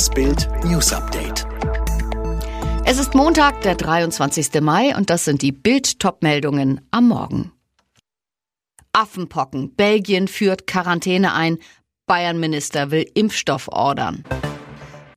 Das Bild News Update. Es ist Montag, der 23. Mai und das sind die Bild-Top-Meldungen am Morgen. Affenpocken. Belgien führt Quarantäne ein. Bayern-Minister will Impfstoff ordern.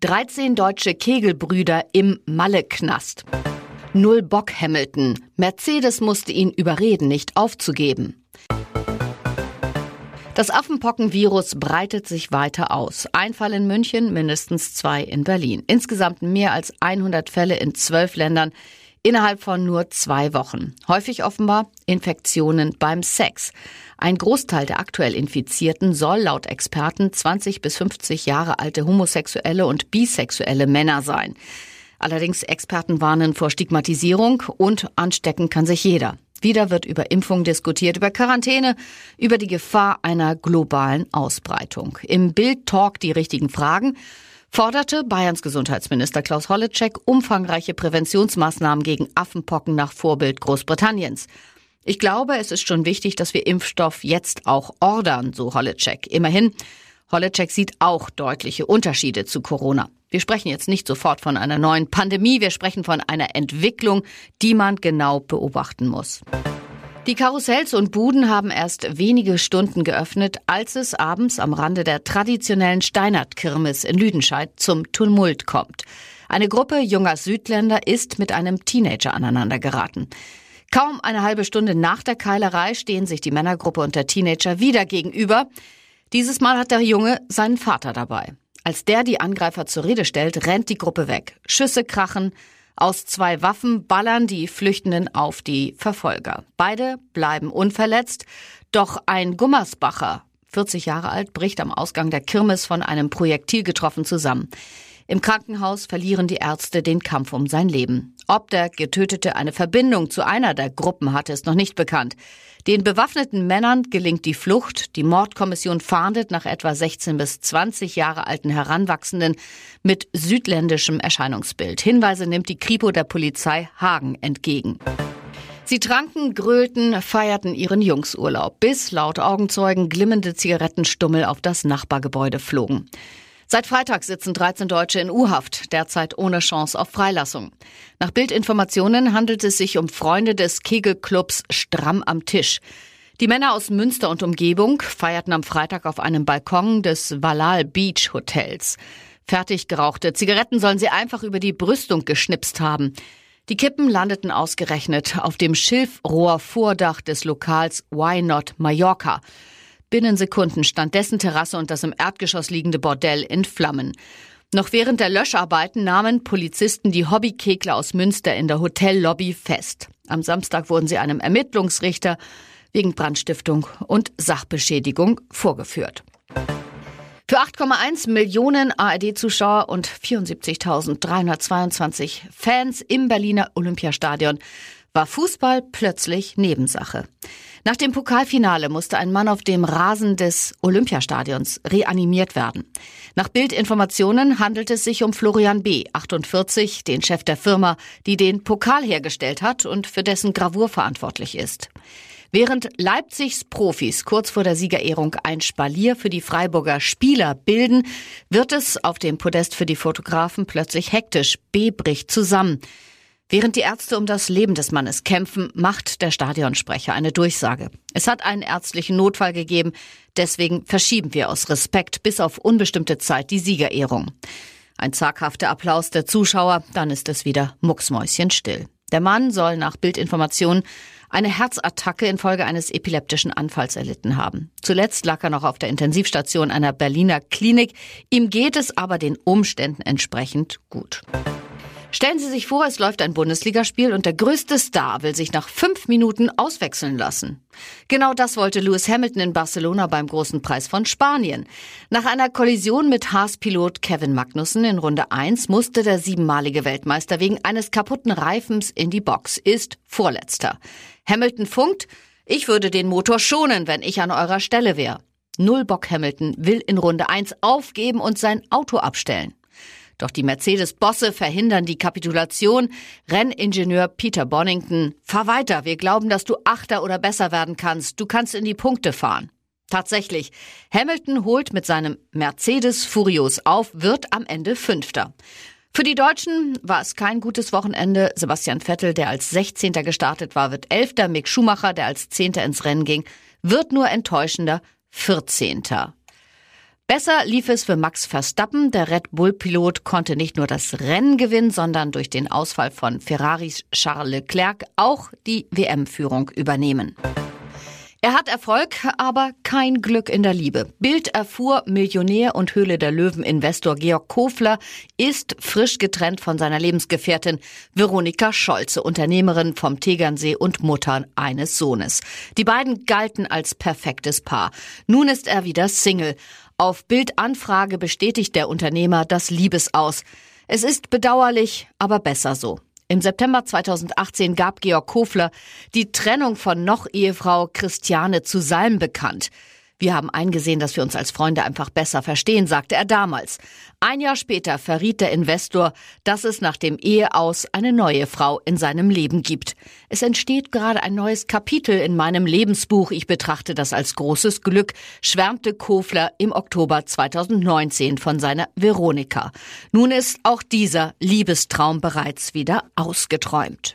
13 deutsche Kegelbrüder im Malle-Knast. Null Bock Hamilton. Mercedes musste ihn überreden, nicht aufzugeben. Das Affenpockenvirus breitet sich weiter aus. Ein Fall in München, mindestens zwei in Berlin. Insgesamt mehr als 100 Fälle in zwölf Ländern innerhalb von nur zwei Wochen. Häufig offenbar Infektionen beim Sex. Ein Großteil der aktuell Infizierten soll laut Experten 20 bis 50 Jahre alte homosexuelle und bisexuelle Männer sein. Allerdings Experten warnen vor Stigmatisierung und anstecken kann sich jeder. Wieder wird über Impfung diskutiert, über Quarantäne, über die Gefahr einer globalen Ausbreitung. Im Bild Talk die richtigen Fragen forderte Bayerns Gesundheitsminister Klaus Holleczek umfangreiche Präventionsmaßnahmen gegen Affenpocken nach Vorbild Großbritanniens. Ich glaube, es ist schon wichtig, dass wir Impfstoff jetzt auch ordern, so Holleczek. Immerhin, Holleczek sieht auch deutliche Unterschiede zu Corona. Wir sprechen jetzt nicht sofort von einer neuen Pandemie, wir sprechen von einer Entwicklung, die man genau beobachten muss. Die Karussells und Buden haben erst wenige Stunden geöffnet, als es abends am Rande der traditionellen Steinert-Kirmes in Lüdenscheid zum Tumult kommt. Eine Gruppe junger Südländer ist mit einem Teenager aneinander geraten. Kaum eine halbe Stunde nach der Keilerei stehen sich die Männergruppe und der Teenager wieder gegenüber. Dieses Mal hat der Junge seinen Vater dabei. Als der die Angreifer zur Rede stellt, rennt die Gruppe weg. Schüsse krachen. Aus zwei Waffen ballern die Flüchtenden auf die Verfolger. Beide bleiben unverletzt. Doch ein Gummersbacher, 40 Jahre alt, bricht am Ausgang der Kirmes von einem Projektil getroffen zusammen. Im Krankenhaus verlieren die Ärzte den Kampf um sein Leben. Ob der Getötete eine Verbindung zu einer der Gruppen hatte, ist noch nicht bekannt. Den bewaffneten Männern gelingt die Flucht. Die Mordkommission fahndet nach etwa 16 bis 20 Jahre alten Heranwachsenden mit südländischem Erscheinungsbild. Hinweise nimmt die Kripo der Polizei Hagen entgegen. Sie tranken, grölten, feierten ihren Jungsurlaub, bis laut Augenzeugen glimmende Zigarettenstummel auf das Nachbargebäude flogen. Seit Freitag sitzen 13 Deutsche in U-Haft, derzeit ohne Chance auf Freilassung. Nach Bildinformationen handelt es sich um Freunde des Kegelclubs Stramm am Tisch. Die Männer aus Münster und Umgebung feierten am Freitag auf einem Balkon des Valal Beach Hotels. Fertig gerauchte Zigaretten sollen sie einfach über die Brüstung geschnipst haben. Die Kippen landeten ausgerechnet auf dem Schilfrohrvordach des Lokals Why Not Mallorca. Binnen Sekunden stand dessen Terrasse und das im Erdgeschoss liegende Bordell in Flammen. Noch während der Löscharbeiten nahmen Polizisten die Hobbykegler aus Münster in der Hotellobby fest. Am Samstag wurden sie einem Ermittlungsrichter wegen Brandstiftung und Sachbeschädigung vorgeführt. Für 8,1 Millionen ARD-Zuschauer und 74.322 Fans im Berliner Olympiastadion war Fußball plötzlich Nebensache. Nach dem Pokalfinale musste ein Mann auf dem Rasen des Olympiastadions reanimiert werden. Nach Bildinformationen handelt es sich um Florian B., 48, den Chef der Firma, die den Pokal hergestellt hat und für dessen Gravur verantwortlich ist. Während Leipzigs Profis kurz vor der Siegerehrung ein Spalier für die Freiburger Spieler bilden, wird es auf dem Podest für die Fotografen plötzlich hektisch. B bricht zusammen. Während die Ärzte um das Leben des Mannes kämpfen, macht der Stadionsprecher eine Durchsage. Es hat einen ärztlichen Notfall gegeben, deswegen verschieben wir aus Respekt bis auf unbestimmte Zeit die Siegerehrung. Ein zaghafter Applaus der Zuschauer, dann ist es wieder mucksmäuschenstill. Der Mann soll nach Bildinformationen eine Herzattacke infolge eines epileptischen Anfalls erlitten haben. Zuletzt lag er noch auf der Intensivstation einer Berliner Klinik. Ihm geht es aber den Umständen entsprechend gut. Stellen Sie sich vor, es läuft ein Bundesligaspiel und der größte Star will sich nach fünf Minuten auswechseln lassen. Genau das wollte Lewis Hamilton in Barcelona beim großen Preis von Spanien. Nach einer Kollision mit Haas-Pilot Kevin Magnussen in Runde 1 musste der siebenmalige Weltmeister wegen eines kaputten Reifens in die Box, ist Vorletzter. Hamilton funkt, ich würde den Motor schonen, wenn ich an eurer Stelle wäre. Null Bock Hamilton will in Runde 1 aufgeben und sein Auto abstellen. Doch die Mercedes-Bosse verhindern die Kapitulation. Renningenieur Peter Bonington, fahr weiter, wir glauben, dass du Achter oder besser werden kannst. Du kannst in die Punkte fahren. Tatsächlich, Hamilton holt mit seinem Mercedes Furios auf, wird am Ende Fünfter. Für die Deutschen war es kein gutes Wochenende. Sebastian Vettel, der als 16. gestartet war, wird Elfter. Mick Schumacher, der als Zehnter ins Rennen ging, wird nur enttäuschender 14. Besser lief es für Max Verstappen. Der Red Bull-Pilot konnte nicht nur das Rennen gewinnen, sondern durch den Ausfall von Ferraris Charles Leclerc auch die WM-Führung übernehmen. Er hat Erfolg, aber kein Glück in der Liebe. Bild erfuhr, Millionär und Höhle der Löwen Investor Georg Kofler ist frisch getrennt von seiner Lebensgefährtin Veronika Scholze, Unternehmerin vom Tegernsee und Mutter eines Sohnes. Die beiden galten als perfektes Paar. Nun ist er wieder Single. Auf Bildanfrage bestätigt der Unternehmer das Liebesaus. Es ist bedauerlich, aber besser so. Im September 2018 gab Georg Kofler die Trennung von Noch-Ehefrau Christiane zu Salm bekannt. Wir haben eingesehen, dass wir uns als Freunde einfach besser verstehen, sagte er damals. Ein Jahr später verriet der Investor, dass es nach dem Eheaus eine neue Frau in seinem Leben gibt. Es entsteht gerade ein neues Kapitel in meinem Lebensbuch. Ich betrachte das als großes Glück, schwärmte Kofler im Oktober 2019 von seiner Veronika. Nun ist auch dieser Liebestraum bereits wieder ausgeträumt.